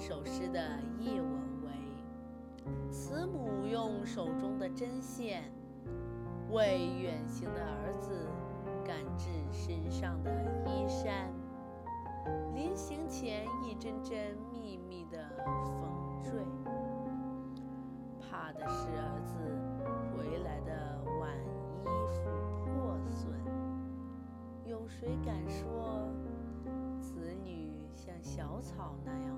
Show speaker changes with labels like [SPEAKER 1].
[SPEAKER 1] 这首诗的译文为：慈母用手中的针线，为远行的儿子赶制身上的衣衫。临行前，一针针密密地缝缀，怕的是儿子回来的晚，衣服破损。有谁敢说，子女像小草那样？